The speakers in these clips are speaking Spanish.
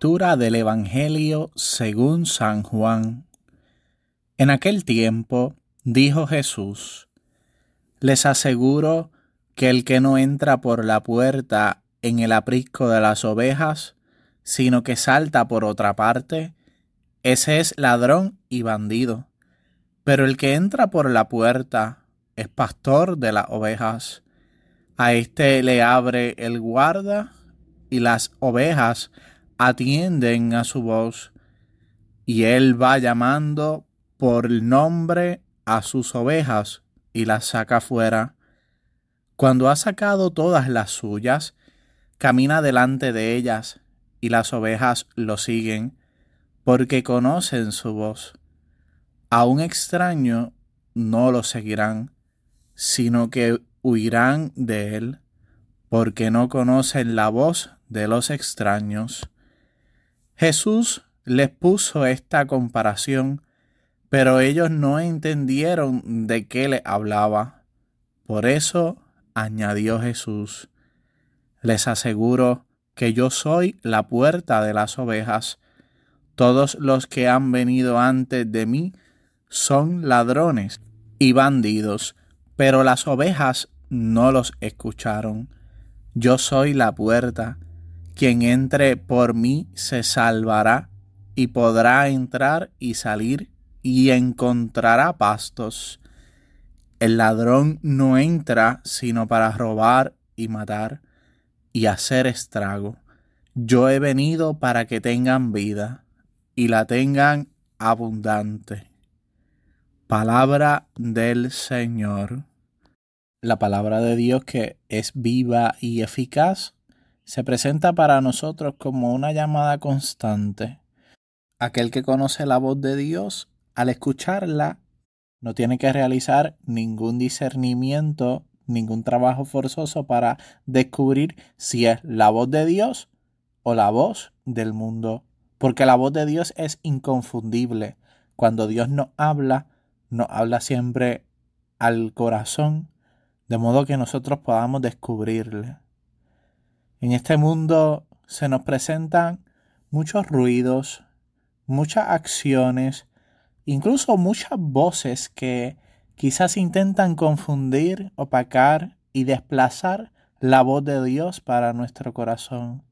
Del Evangelio según San Juan. En aquel tiempo dijo Jesús, Les aseguro que el que no entra por la puerta en el aprisco de las ovejas, sino que salta por otra parte, ese es ladrón y bandido. Pero el que entra por la puerta es pastor de las ovejas. A éste le abre el guarda y las ovejas atienden a su voz, y él va llamando por el nombre a sus ovejas y las saca fuera. Cuando ha sacado todas las suyas, camina delante de ellas, y las ovejas lo siguen, porque conocen su voz. A un extraño no lo seguirán, sino que huirán de él, porque no conocen la voz de los extraños. Jesús les puso esta comparación, pero ellos no entendieron de qué le hablaba. Por eso añadió Jesús, les aseguro que yo soy la puerta de las ovejas. Todos los que han venido antes de mí son ladrones y bandidos, pero las ovejas no los escucharon. Yo soy la puerta. Quien entre por mí se salvará y podrá entrar y salir y encontrará pastos. El ladrón no entra sino para robar y matar y hacer estrago. Yo he venido para que tengan vida y la tengan abundante. Palabra del Señor. La palabra de Dios que es viva y eficaz se presenta para nosotros como una llamada constante. Aquel que conoce la voz de Dios, al escucharla, no tiene que realizar ningún discernimiento, ningún trabajo forzoso para descubrir si es la voz de Dios o la voz del mundo. Porque la voz de Dios es inconfundible. Cuando Dios nos habla, nos habla siempre al corazón, de modo que nosotros podamos descubrirle. En este mundo se nos presentan muchos ruidos, muchas acciones, incluso muchas voces que quizás intentan confundir, opacar y desplazar la voz de Dios para nuestro corazón.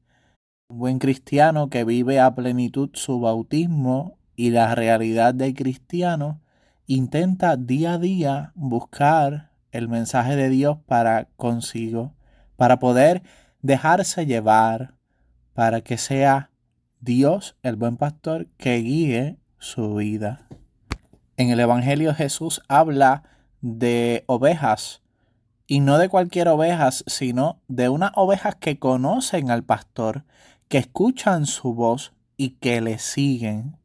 Un buen cristiano que vive a plenitud su bautismo y la realidad del cristiano intenta día a día buscar el mensaje de Dios para consigo, para poder dejarse llevar para que sea Dios, el buen pastor, que guíe su vida. En el Evangelio Jesús habla de ovejas y no de cualquier ovejas, sino de unas ovejas que conocen al pastor, que escuchan su voz y que le siguen.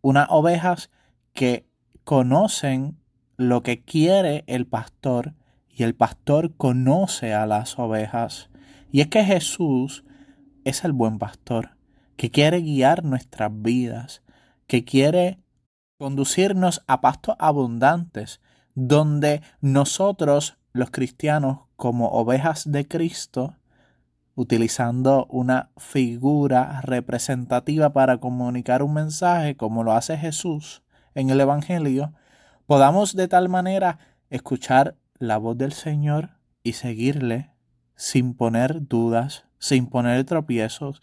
Unas ovejas que conocen lo que quiere el pastor y el pastor conoce a las ovejas. Y es que Jesús es el buen pastor, que quiere guiar nuestras vidas, que quiere conducirnos a pastos abundantes, donde nosotros, los cristianos, como ovejas de Cristo, utilizando una figura representativa para comunicar un mensaje, como lo hace Jesús en el Evangelio, podamos de tal manera escuchar la voz del Señor y seguirle sin poner dudas, sin poner tropiezos,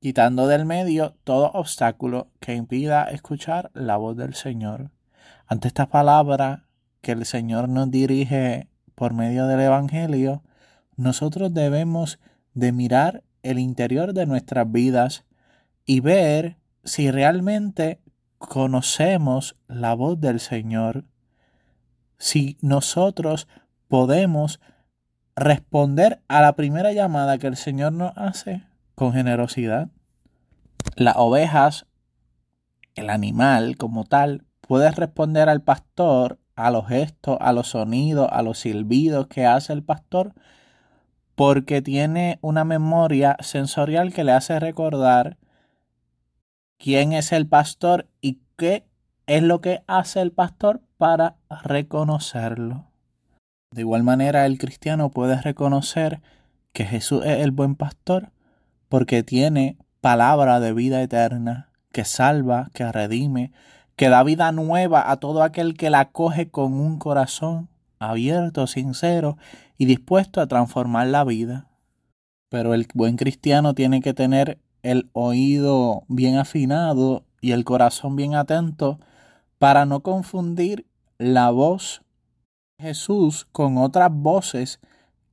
quitando del medio todo obstáculo que impida escuchar la voz del Señor. Ante esta palabra que el Señor nos dirige por medio del Evangelio, nosotros debemos de mirar el interior de nuestras vidas y ver si realmente conocemos la voz del Señor, si nosotros podemos responder a la primera llamada que el Señor nos hace con generosidad. Las ovejas, el animal como tal, puede responder al pastor, a los gestos, a los sonidos, a los silbidos que hace el pastor, porque tiene una memoria sensorial que le hace recordar quién es el pastor y qué es lo que hace el pastor para reconocerlo. De igual manera, el cristiano puede reconocer que Jesús es el buen pastor porque tiene palabra de vida eterna que salva, que redime, que da vida nueva a todo aquel que la coge con un corazón abierto, sincero y dispuesto a transformar la vida. Pero el buen cristiano tiene que tener el oído bien afinado y el corazón bien atento para no confundir la voz Jesús con otras voces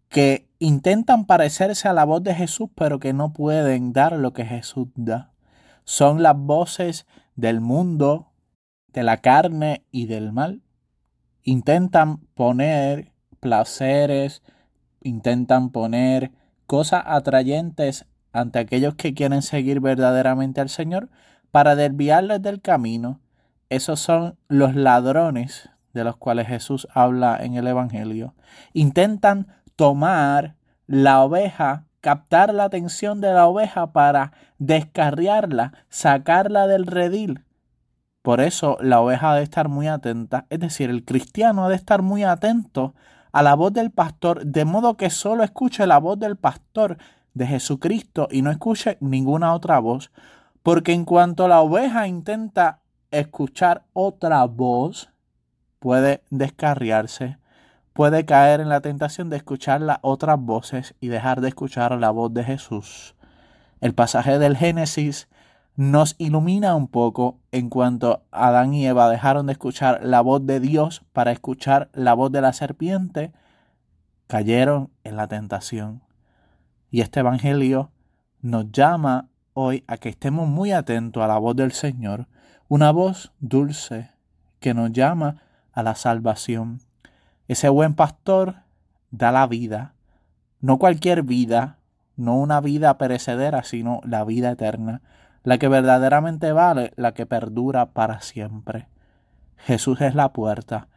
que intentan parecerse a la voz de Jesús pero que no pueden dar lo que Jesús da. Son las voces del mundo, de la carne y del mal. Intentan poner placeres, intentan poner cosas atrayentes ante aquellos que quieren seguir verdaderamente al Señor para desviarles del camino. Esos son los ladrones de los cuales Jesús habla en el Evangelio. Intentan tomar la oveja, captar la atención de la oveja para descarriarla, sacarla del redil. Por eso la oveja ha de estar muy atenta, es decir, el cristiano ha de estar muy atento a la voz del pastor, de modo que solo escuche la voz del pastor de Jesucristo y no escuche ninguna otra voz, porque en cuanto la oveja intenta escuchar otra voz, puede descarriarse, puede caer en la tentación de escuchar las otras voces y dejar de escuchar la voz de Jesús. El pasaje del Génesis nos ilumina un poco en cuanto Adán y Eva dejaron de escuchar la voz de Dios para escuchar la voz de la serpiente, cayeron en la tentación. Y este Evangelio nos llama hoy a que estemos muy atentos a la voz del Señor, una voz dulce que nos llama a la salvación. Ese buen pastor da la vida, no cualquier vida, no una vida perecedera, sino la vida eterna, la que verdaderamente vale, la que perdura para siempre. Jesús es la puerta,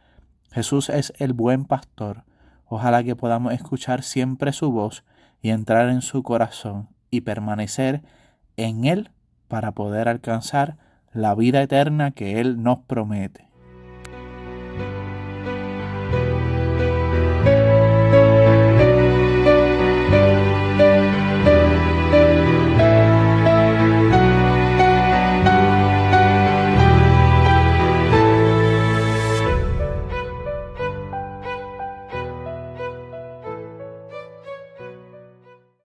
Jesús es el buen pastor. Ojalá que podamos escuchar siempre su voz y entrar en su corazón y permanecer en Él para poder alcanzar la vida eterna que Él nos promete.